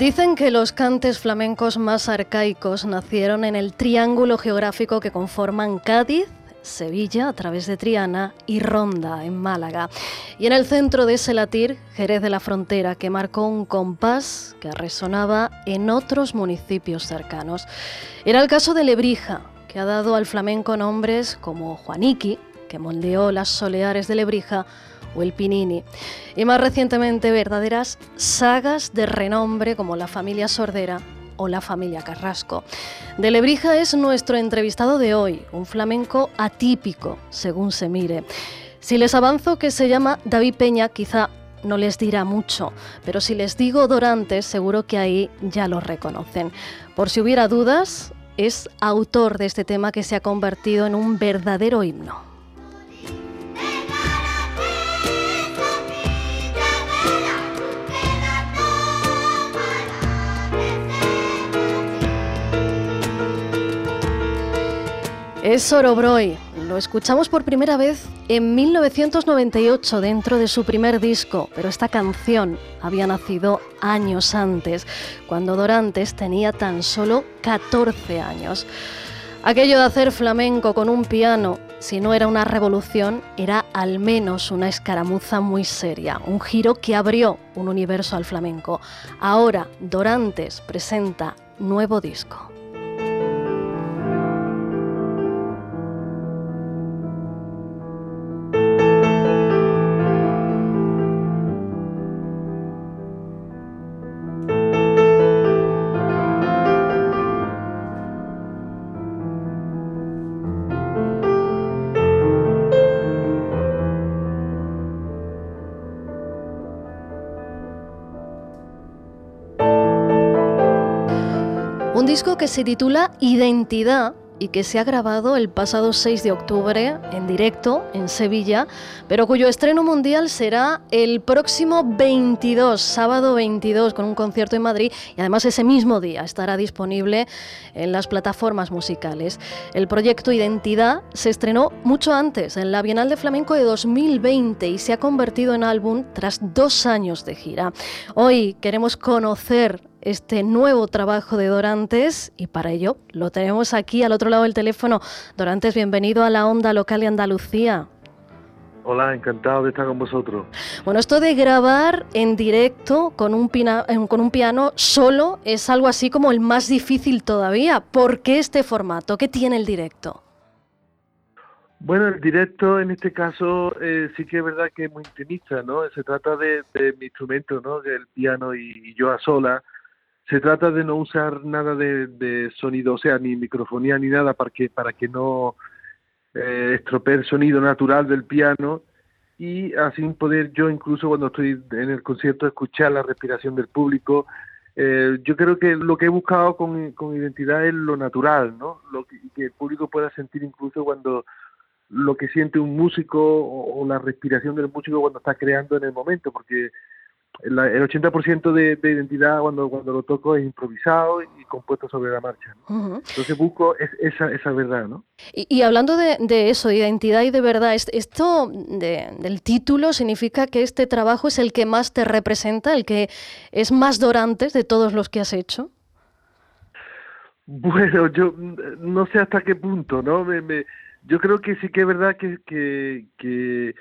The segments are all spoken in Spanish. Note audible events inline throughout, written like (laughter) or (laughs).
Dicen que los cantes flamencos más arcaicos nacieron en el triángulo geográfico que conforman Cádiz, Sevilla a través de Triana y Ronda en Málaga. Y en el centro de ese latir, Jerez de la Frontera, que marcó un compás que resonaba en otros municipios cercanos. Era el caso de Lebrija, que ha dado al flamenco nombres como Juaniqui, que moldeó las soleares de Lebrija, o el Pinini. Y más recientemente verdaderas sagas de renombre como la familia Sordera o la familia Carrasco. De Lebrija es nuestro entrevistado de hoy, un flamenco atípico, según se mire. Si les avanzo que se llama David Peña, quizá no les dirá mucho, pero si les digo Dorantes, seguro que ahí ya lo reconocen. Por si hubiera dudas, es autor de este tema que se ha convertido en un verdadero himno. Es Sorobroy. Lo escuchamos por primera vez en 1998 dentro de su primer disco, pero esta canción había nacido años antes, cuando Dorantes tenía tan solo 14 años. Aquello de hacer flamenco con un piano, si no era una revolución, era al menos una escaramuza muy seria, un giro que abrió un universo al flamenco. Ahora Dorantes presenta nuevo disco. Disco que se titula Identidad y que se ha grabado el pasado 6 de octubre en directo en Sevilla, pero cuyo estreno mundial será el próximo 22, sábado 22, con un concierto en Madrid y además ese mismo día estará disponible en las plataformas musicales. El proyecto Identidad se estrenó mucho antes, en la Bienal de Flamenco de 2020 y se ha convertido en álbum tras dos años de gira. Hoy queremos conocer este nuevo trabajo de Dorantes y para ello lo tenemos aquí al otro lado del teléfono. Dorantes, bienvenido a la onda local de Andalucía. Hola, encantado de estar con vosotros. Bueno, esto de grabar en directo con un, con un piano solo es algo así como el más difícil todavía. ¿Por qué este formato? ¿Qué tiene el directo? Bueno, el directo en este caso eh, sí que es verdad que es muy intimista, ¿no? Se trata de, mi instrumento, ¿no? Del piano y yo a sola se trata de no usar nada de, sonido, o sea, ni microfonía ni nada para que, para que no eh, estropee el sonido natural del piano y así poder yo incluso cuando estoy en el concierto escuchar la respiración del público. Eh, yo creo que lo que he buscado con, con identidad es lo natural, ¿no? Lo que, el público pueda sentir incluso cuando lo que siente un músico o la respiración del músico cuando está creando en el momento, porque el 80% de, de, identidad cuando, cuando lo toco es improvisado y compuesto sobre la marcha. Entonces busco esa, esa verdad. ¿no? Y, hablando de, de, eso, de identidad y de verdad, esto del título significa que este trabajo es el que más te representa, el que es más dorantes de todos los que has hecho. Bueno, yo no sé hasta qué punto, ¿no? Me, yo creo que sí que es verdad que, que, que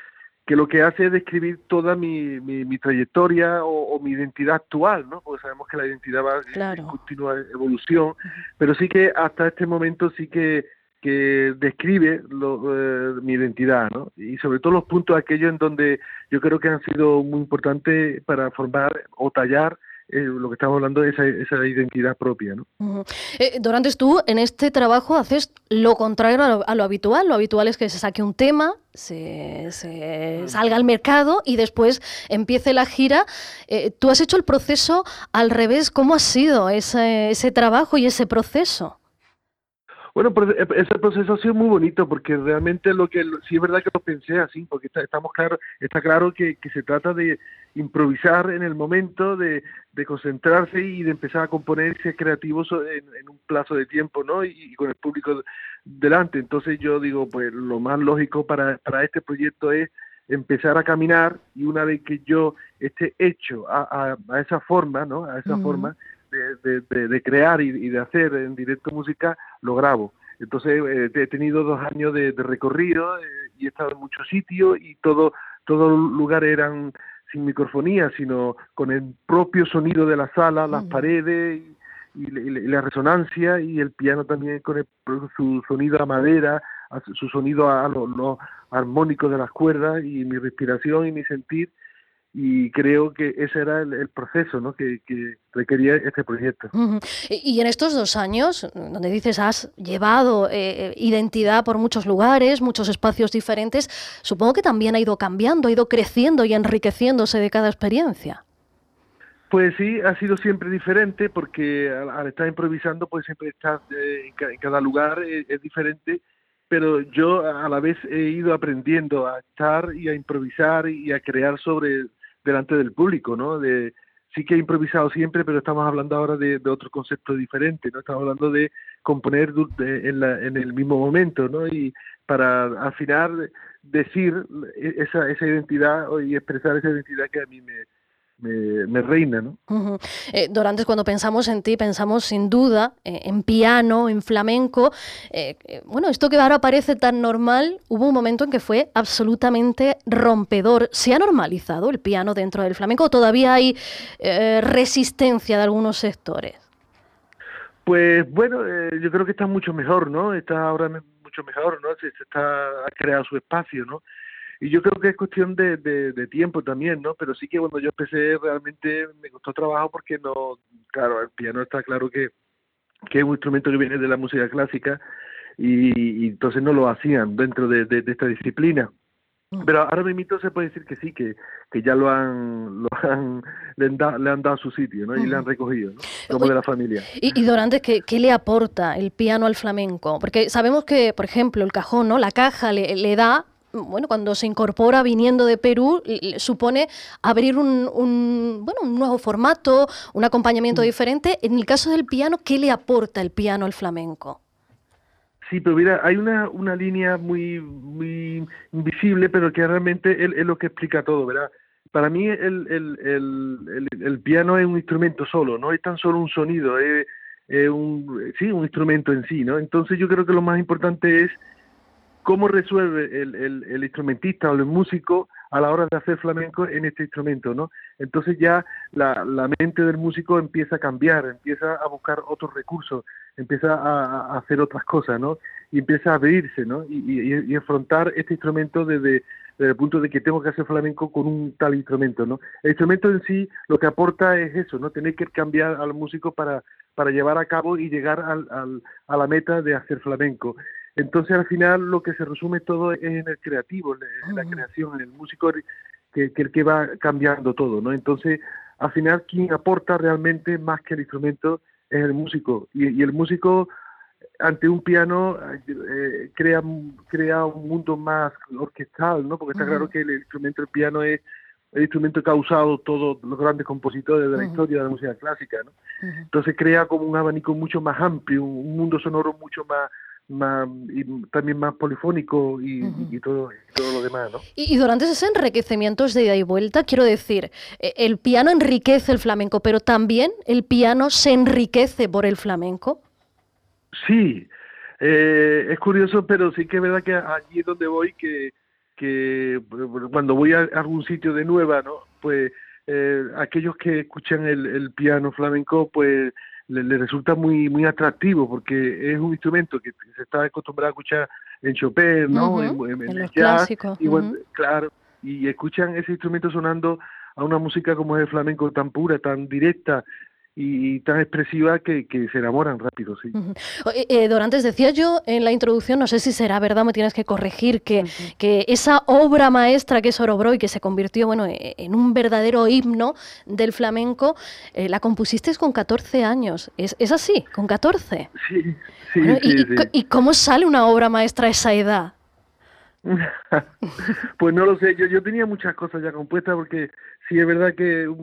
que lo que hace es describir toda mi, mi, trayectoria o, mi identidad actual, ¿no? Porque sabemos que la identidad va en continua evolución, pero sí que hasta este momento sí que, que describe lo, eh, mi identidad, ¿no? Y sobre todo los puntos aquellos en donde yo creo que han sido muy importantes para formar o tallar eh, lo que estamos hablando es esa, esa identidad propia. ¿no? Eh, Dorantes, tú en este trabajo haces lo contrario a lo, habitual. Lo habitual es que se saque un tema, se, se salga al mercado y después empiece la gira. Eh, tú has hecho el proceso al revés. ¿Cómo ha sido ese, ese trabajo y ese proceso? Bueno, pues, ese proceso ha sido muy bonito porque realmente lo que sí es verdad que lo pensé así, porque está, estamos claro, está claro que, que se trata de, improvisar en el momento, de, de concentrarse y de empezar a componer ese creativo en, en un plazo de tiempo, ¿no? Y, con el público delante. Entonces yo digo, pues lo más lógico para, para este proyecto es empezar a caminar y una vez que yo esté hecho a, esa forma, ¿no? A esa forma de, de, crear y, de hacer en directo música, lo grabo. Entonces eh, he tenido dos años de, recorrido eh, y he estado en muchos sitios y todo todos los lugares eran sin microfonía, sino con el propio sonido de la sala, las paredes y, la resonancia y el piano también con su sonido a madera, su sonido a, los lo armónicos de las cuerdas y mi respiración y mi sentir y creo que ese era el, proceso ¿no? que, requería este proyecto. Y en estos dos años, donde dices has llevado eh, eh, identidad por muchos lugares, muchos espacios diferentes, supongo que también ha ido cambiando, ha ido creciendo y enriqueciéndose de cada experiencia. Pues sí, ha sido siempre diferente porque al, estar improvisando, pues siempre estás eh, en, cada lugar es diferente pero yo a la vez he ido aprendiendo a estar y a improvisar y a crear sobre delante del público, ¿no? De, sí que he improvisado siempre, pero estamos hablando ahora de, otro concepto diferente, ¿no? Estamos hablando de componer en, en el mismo momento, ¿no? Y para al final decir esa, esa identidad y expresar esa identidad que a mí me, me, reina. ¿no? Eh, Dorantes, cuando pensamos en ti, pensamos sin duda eh, en piano, en flamenco. Eh, bueno, esto que ahora parece tan normal, hubo un momento en que fue absolutamente rompedor. ¿Se ha normalizado el piano dentro del flamenco o todavía hay resistencia de algunos sectores? Pues bueno, yo creo que está mucho mejor, ¿no? Está ahora mucho mejor, ¿no? Se, se está, ha creado su espacio, ¿no? Y yo creo que es cuestión de, de, tiempo también, ¿no? Pero sí que cuando yo empecé realmente me costó trabajo porque no, claro, el piano está claro que, que es un instrumento que viene de la música clásica y, entonces no lo hacían dentro de, de, esta disciplina. Mm. Pero ahora mismo se puede decir que sí, que, que ya lo han, lo han le, han dado su sitio, ¿no? Y le han recogido, ¿no? Como de la familia. Y, y Dorantes, ¿qué, ¿qué, le aporta el piano al flamenco? Porque sabemos que, por ejemplo, el cajón, ¿no? La caja le, le da bueno, cuando se incorpora viniendo de Perú, supone abrir un, bueno, un nuevo formato, un acompañamiento mm. diferente. En el caso del piano, ¿qué le aporta el piano al flamenco? Sí, pero mira, hay una, una línea muy, muy invisible, pero que realmente es, lo que explica todo, ¿verdad? Para mí el, el, el, piano es un instrumento solo, no es tan solo un sonido, es, un, sí, un instrumento en sí, ¿no? Entonces yo creo que lo más importante es cómo resuelve el, instrumentista o el músico a la hora de hacer flamenco en este instrumento, ¿no? Entonces ya la, mente del músico empieza a cambiar, empieza a buscar otros recursos, empieza a, hacer otras cosas, ¿no? Y empieza a abrirse, ¿no? Y, y, afrontar este instrumento desde, el punto de que tengo que hacer flamenco con un tal instrumento, ¿no? El instrumento en sí lo que aporta es eso, ¿no? Tener que cambiar al músico para, para llevar a cabo y llegar al, a la meta de hacer flamenco. Entonces al final lo que se resume todo es en el creativo, en la creación, en el músico que, que el que va cambiando todo, ¿no? Entonces al final quien aporta realmente más que el instrumento es el músico y, el músico ante un piano eh, crea crea un mundo más orquestal, ¿no? Porque está claro que el instrumento del piano es el instrumento que ha usado todos los grandes compositores de la historia de la música clásica, ¿no? Entonces crea como un abanico mucho más amplio, un mundo sonoro mucho más más, y también más polifónico y, todo, todo, lo demás, ¿no? Y, durante ese enriquecimiento de ida y vuelta, quiero decir, e, el piano enriquece el flamenco, pero también el piano se enriquece por el flamenco. Sí, eh, es curioso, pero sí que es verdad que allí es donde voy, que, que cuando voy a algún sitio de nueva, ¿no? Pues eh, aquellos que escuchan el, el piano flamenco, pues le, resulta muy muy atractivo porque es un instrumento que se está acostumbrado a escuchar en Chopin, ¿no? en, los clásicos. Y claro, y escuchan ese instrumento sonando a una música como es el flamenco tan pura, tan directa y, tan expresiva que, se enamoran rápido, sí. Eh, Dorantes, decía yo en la introducción, no sé si será verdad, me tienes que corregir, que, que esa obra maestra que es Orobro y que se convirtió bueno, e, en un verdadero himno del flamenco, eh, la compusiste con 14 años. ¿Es, ¿Es, así? ¿Con 14? Sí, sí, sí, y, cómo sale una obra maestra a esa edad? (laughs) pues no lo sé, yo, yo tenía muchas cosas ya compuestas porque sí es verdad que,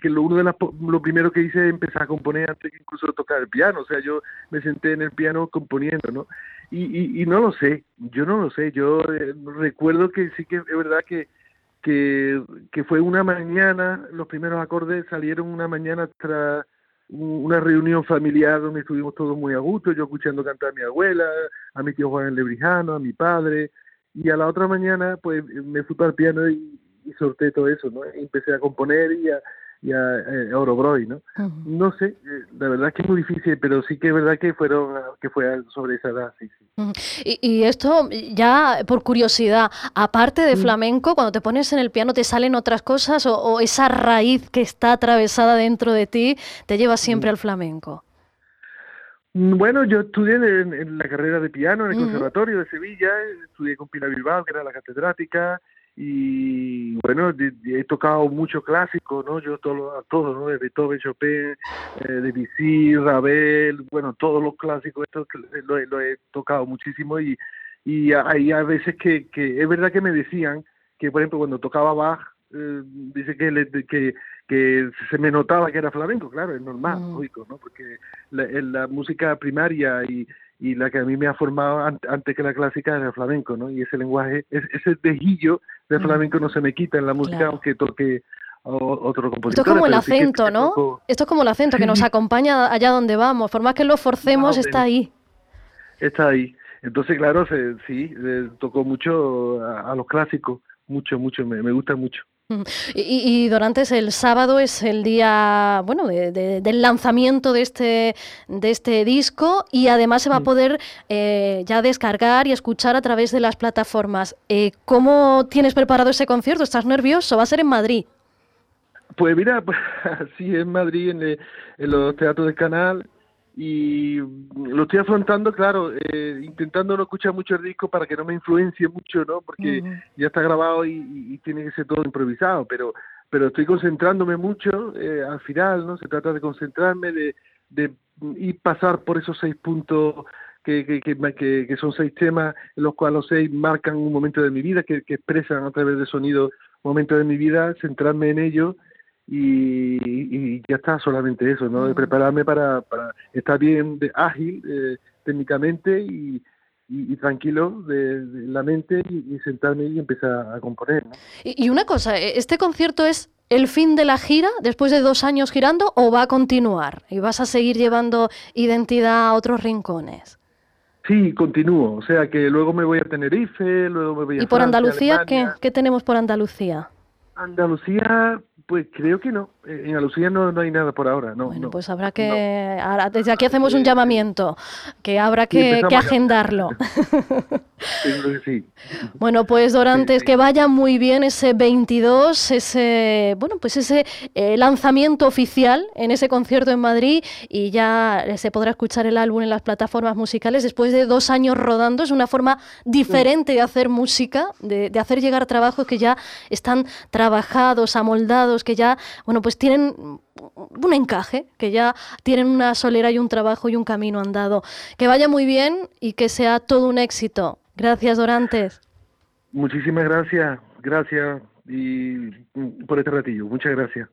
que lo, uno de las, lo primero que hice es empezar a componer antes que incluso tocar el piano, o sea, yo me senté en el piano componiendo, ¿no? y, y, no lo sé, yo no lo sé, yo eh, recuerdo que sí que es verdad que, que, que fue una mañana, los primeros acordes salieron una mañana tras una reunión familiar donde estuvimos todos muy a gusto, yo escuchando cantar a mi abuela, a mi tío Juan Lebrijano, a mi padre, y a la otra mañana pues me fui para el piano y, y sorteé todo eso, ¿no? Y empecé a componer y a, y a, eh, Orobroy, ¿no? No sé, eh, la verdad es que es muy difícil, pero sí que es verdad que fueron que fue sobre esa edad, sí, sí. y, esto, ya por curiosidad, aparte de flamenco, cuando te pones en el piano, ¿te salen otras cosas o, esa raíz que está atravesada dentro de ti te lleva siempre al flamenco? Bueno, yo estudié en, la carrera de piano en el Conservatorio de Sevilla, estudié con Pina Bilbao, que era la catedrática, y bueno, he tocado mucho clásico, ¿no? Yo todo, todo ¿no? De Beethoven, Chopin, eh, Debussy, Ravel, bueno, todos los clásicos, esto lo, lo he tocado muchísimo y, y hay a veces que, que es verdad que me decían que, por ejemplo, cuando tocaba Bach, eh, dice que, le, que, que se me notaba que era flamenco, claro, es normal, mm. lógico, ¿no? Porque la, la música primaria y, y la que a mí me ha formado antes que la clásica es el flamenco, ¿no? Y ese lenguaje, ese tejillo de flamenco no se me quita en la música aunque toque otro compositor. Esto es como el acento, ¿no? Esto es como el acento que nos (laughs) acompaña allá donde vamos, por más que lo forcemos, está ahí. Está ahí. Entonces, claro, sí, tocó mucho a, los clásicos, mucho, mucho, me, me gusta mucho. (laughs) Y, y, Dorantes, el sábado es el día bueno del lanzamiento de este, de este disco y además se va a poder eh, ya descargar y escuchar a través de las plataformas. Eh, ¿Cómo tienes preparado ese concierto? ¿Estás nervioso? ¿Va a ser en Madrid? Pues mira, pues, (laughs) sí, en Madrid, en, en los teatros del canal y lo estoy afrontando, claro, eh, intentando no escuchar mucho el disco para que no me influencie mucho, ¿no? Porque ya está grabado y, tiene que ser todo improvisado, pero pero estoy concentrándome mucho eh, al final, ¿no? Se trata de concentrarme, de, de ir pasar por esos seis puntos que, que, que, que, son seis temas, en los cuales los seis marcan un momento de mi vida, que, que expresan a través de sonido momentos de mi vida, centrarme en ello y, ya está solamente eso, ¿no? De prepararme para, para estar bien de, ágil eh, técnicamente y, y, tranquilo de, la mente y, sentarme y empezar a componer. ¿no? Y, una cosa, ¿e-, ¿este concierto es el fin de la gira después de dos años girando o va a continuar y vas a seguir llevando identidad a otros rincones? Sí, continúo, o sea que luego me voy a Tenerife, luego me voy a... ¿Y por Andalucía ¿qué, qué tenemos por Andalucía? Andalucía, pues creo que no. En Andalucía no, no hay nada por ahora. No, bueno, pues habrá que. Ahora, desde aquí hacemos un llamamiento, que habrá que, que agendarlo. (laughs) sí. Bueno, pues Dorantes, que vaya muy bien ese 22, ese bueno, pues ese eh, lanzamiento oficial en ese concierto en Madrid y ya se podrá escuchar el álbum en las plataformas musicales después de dos años rodando. Es una forma diferente de hacer música, de, de hacer llegar trabajos que ya están trabajados, amoldados, que ya, bueno, pues tienen un encaje, que ya tienen una solera y un trabajo y un camino andado. Que vaya muy bien y que sea todo un éxito. Gracias, Dorantes. Muchísimas gracias, gracias y por este ratillo. Muchas gracias.